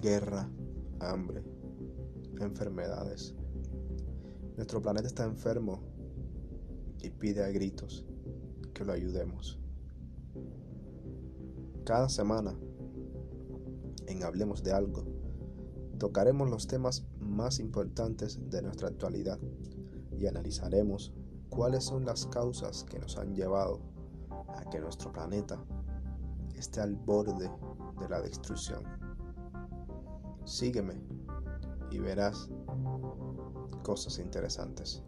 guerra, hambre, enfermedades. Nuestro planeta está enfermo y pide a gritos que lo ayudemos. Cada semana, en Hablemos de algo, tocaremos los temas más importantes de nuestra actualidad y analizaremos cuáles son las causas que nos han llevado a que nuestro planeta esté al borde de la destrucción. Sígueme y verás cosas interesantes.